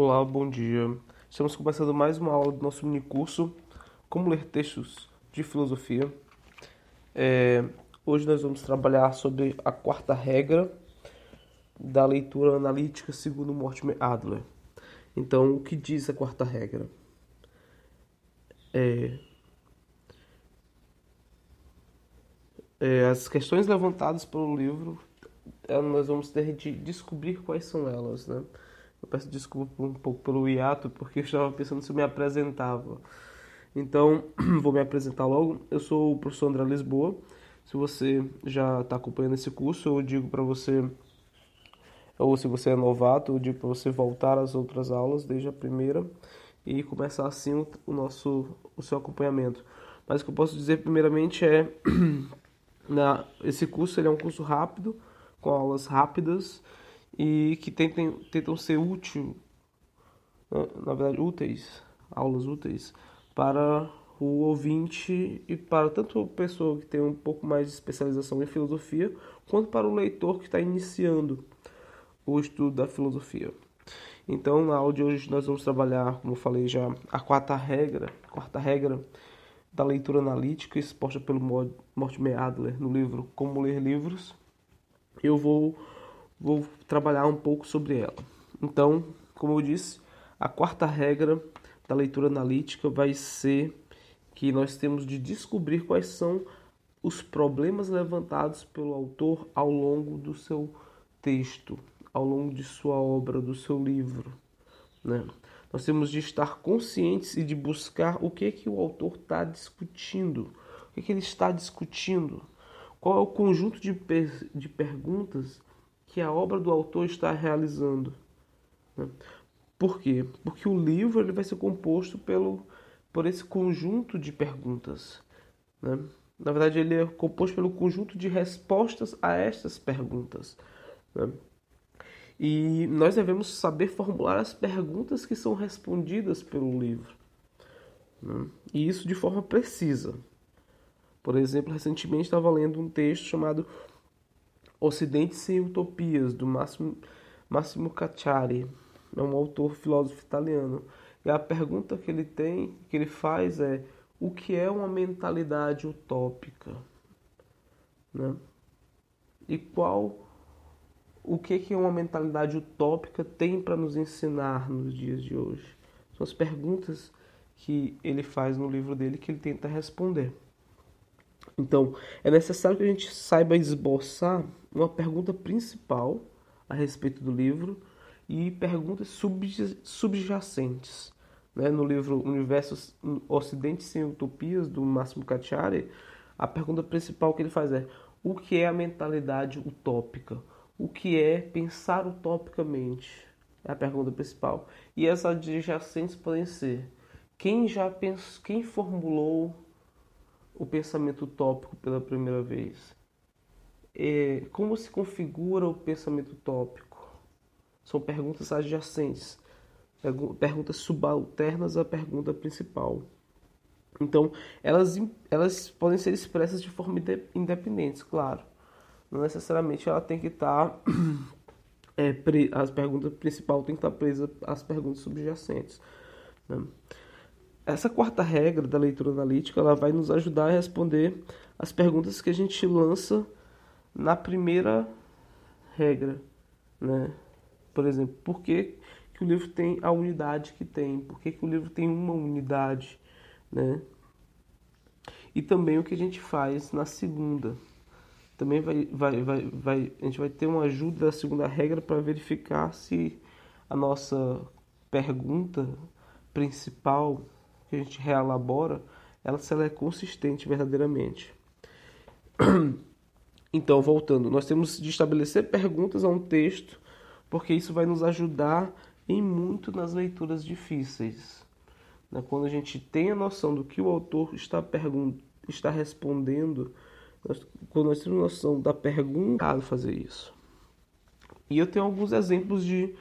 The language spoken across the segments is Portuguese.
Olá, bom dia. Estamos começando mais uma aula do nosso mini curso Como Ler Textos de Filosofia. É, hoje nós vamos trabalhar sobre a quarta regra da leitura analítica segundo Mortimer Adler. Então, o que diz a quarta regra? É, é, as questões levantadas pelo livro, é, nós vamos ter de descobrir quais são elas, né? Eu peço desculpa um pouco pelo hiato, porque eu estava pensando se eu me apresentava. Então, vou me apresentar logo. Eu sou o professor André Lisboa. Se você já está acompanhando esse curso, eu digo para você, ou se você é novato, eu digo para você voltar às outras aulas desde a primeira e começar assim o, nosso, o seu acompanhamento. Mas o que eu posso dizer primeiramente é, na, esse curso ele é um curso rápido, com aulas rápidas e que tentem, tentam ser útil, né, na verdade úteis, aulas úteis para o ouvinte e para tanto a pessoa que tem um pouco mais de especialização em filosofia, quanto para o leitor que está iniciando o estudo da filosofia. Então, na aula de hoje nós vamos trabalhar, como eu falei já, a quarta regra, quarta regra da leitura analítica exposta pelo Mortimer Adler no livro Como Ler Livros. Eu vou vou trabalhar um pouco sobre ela. Então, como eu disse, a quarta regra da leitura analítica vai ser que nós temos de descobrir quais são os problemas levantados pelo autor ao longo do seu texto, ao longo de sua obra, do seu livro. Né? Nós temos de estar conscientes e de buscar o que que o autor está discutindo, o que, que ele está discutindo, qual é o conjunto de, per de perguntas que a obra do autor está realizando. Né? Por quê? Porque o livro ele vai ser composto pelo, por esse conjunto de perguntas. Né? Na verdade, ele é composto pelo conjunto de respostas a estas perguntas. Né? E nós devemos saber formular as perguntas que são respondidas pelo livro. Né? E isso de forma precisa. Por exemplo, recentemente estava lendo um texto chamado Ocidente sem Utopias, do Massimo, Massimo Cacciari, é um autor filósofo italiano. E a pergunta que ele tem, que ele faz é: o que é uma mentalidade utópica? Né? E qual o que que uma mentalidade utópica tem para nos ensinar nos dias de hoje? São as perguntas que ele faz no livro dele que ele tenta responder. Então, é necessário que a gente saiba esboçar uma pergunta principal a respeito do livro e perguntas subjacentes. Né? No livro Universo Ocidente Sem Utopias, do Máximo Cacciari, a pergunta principal que ele faz é o que é a mentalidade utópica? O que é pensar utopicamente? É a pergunta principal. E as adjacentes podem ser quem já pensou, quem formulou o pensamento utópico pela primeira vez? É, como se configura o pensamento utópico? São perguntas adjacentes, perguntas subalternas à pergunta principal. Então, elas, elas podem ser expressas de forma independente, claro. Não necessariamente ela tem que estar. Tá, é, pre, as perguntas principal tem que estar tá presa às perguntas subjacentes. Né? Essa quarta regra da leitura analítica ela vai nos ajudar a responder as perguntas que a gente lança na primeira regra, né? Por exemplo, por que, que o livro tem a unidade que tem? Por que, que o livro tem uma unidade, né? E também o que a gente faz na segunda. Também vai, vai, vai, vai, a gente vai ter uma ajuda da segunda regra para verificar se a nossa pergunta principal que a gente reelabora, ela, se ela é consistente verdadeiramente. Então, voltando, nós temos de estabelecer perguntas a um texto, porque isso vai nos ajudar em muito nas leituras difíceis. Né? Quando a gente tem a noção do que o autor está, está respondendo, quando nós temos noção da pergunta, fazer isso. E eu tenho alguns exemplos de,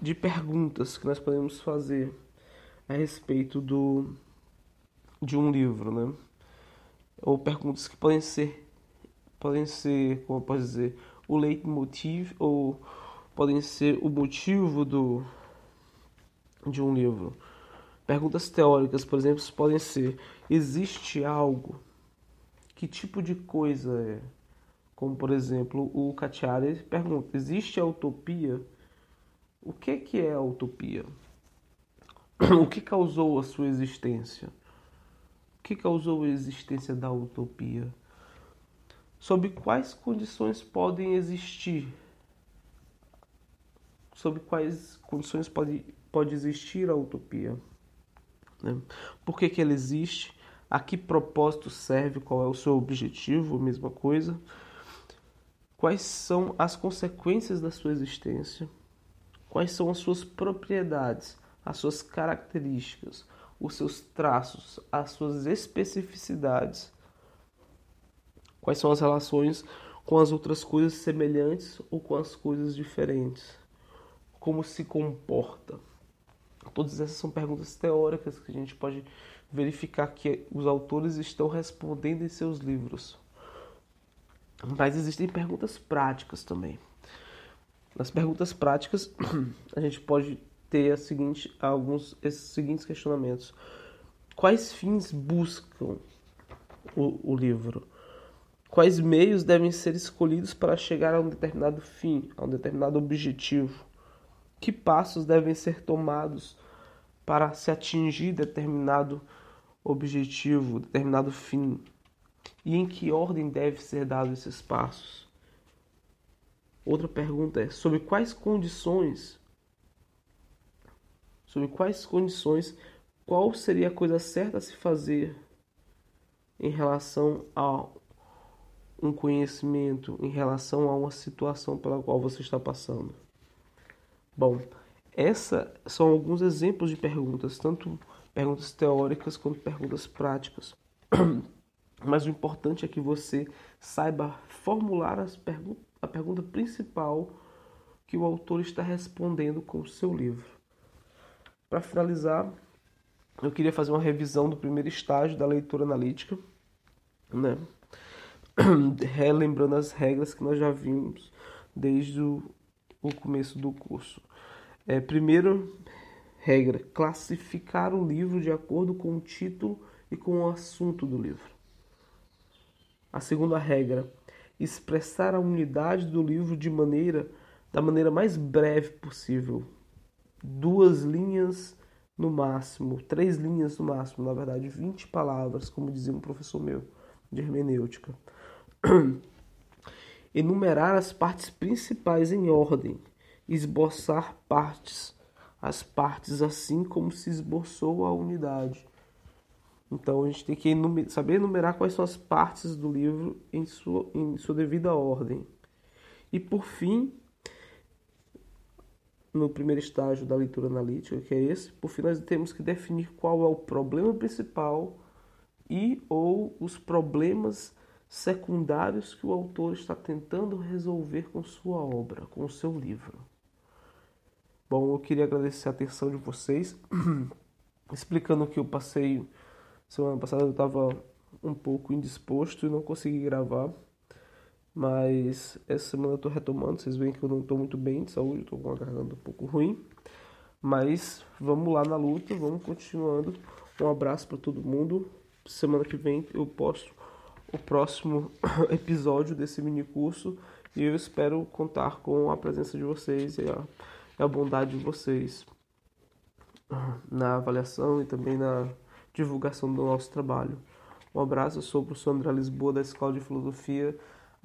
de perguntas que nós podemos fazer a respeito do, de um livro, né? Ou perguntas que podem ser, podem ser, como eu posso dizer, o leitmotiv, ou podem ser o motivo do, de um livro. Perguntas teóricas, por exemplo, podem ser: existe algo? Que tipo de coisa é? Como, por exemplo, o Cacciari pergunta: existe a utopia? O que, que é a utopia? O que causou a sua existência? O que causou a existência da utopia? Sob quais condições podem existir? Sob quais condições pode, pode existir a utopia? Né? Por que, que ela existe? A que propósito serve? Qual é o seu objetivo? Mesma coisa. Quais são as consequências da sua existência? Quais são as suas propriedades, as suas características, os seus traços, as suas especificidades? Quais são as relações com as outras coisas semelhantes ou com as coisas diferentes? Como se comporta? Todas essas são perguntas teóricas que a gente pode verificar que os autores estão respondendo em seus livros. Mas existem perguntas práticas também. Nas perguntas práticas, a gente pode ter seguinte, alguns esses seguintes questionamentos: Quais fins buscam o, o livro? Quais meios devem ser escolhidos para chegar a um determinado fim, a um determinado objetivo? Que passos devem ser tomados para se atingir determinado objetivo, determinado fim? E em que ordem deve ser dado esses passos? Outra pergunta é: sobre quais condições? Sobre quais condições? Qual seria a coisa certa a se fazer em relação a um conhecimento, em relação a uma situação pela qual você está passando? Bom, essas são alguns exemplos de perguntas, tanto perguntas teóricas quanto perguntas práticas. Mas o importante é que você saiba formular a pergunta principal que o autor está respondendo com o seu livro. Para finalizar, eu queria fazer uma revisão do primeiro estágio da leitura analítica, né? relembrando as regras que nós já vimos desde o começo do curso. É, primeiro regra: classificar o livro de acordo com o título e com o assunto do livro. A segunda regra: expressar a unidade do livro de maneira da maneira mais breve possível. Duas linhas no máximo, três linhas no máximo, na verdade, 20 palavras, como dizia um professor meu de hermenêutica. Enumerar as partes principais em ordem esboçar partes, as partes assim como se esboçou a unidade. Então a gente tem que enumer, saber enumerar quais são as partes do livro em sua, em sua devida ordem. E por fim, no primeiro estágio da leitura analítica, que é esse, por fim nós temos que definir qual é o problema principal e ou os problemas secundários que o autor está tentando resolver com sua obra, com o seu livro. Bom, eu queria agradecer a atenção de vocês. Explicando que eu passei semana passada eu estava um pouco indisposto e não consegui gravar. Mas essa semana eu estou retomando. Vocês veem que eu não estou muito bem de saúde, estou com uma garganta um pouco ruim. Mas vamos lá na luta, vamos continuando. Um abraço para todo mundo. Semana que vem eu posto o próximo episódio desse mini curso e eu espero contar com a presença de vocês e a é a bondade de vocês na avaliação e também na divulgação do nosso trabalho. Um abraço, eu sou o professor André Lisboa da Escola de Filosofia.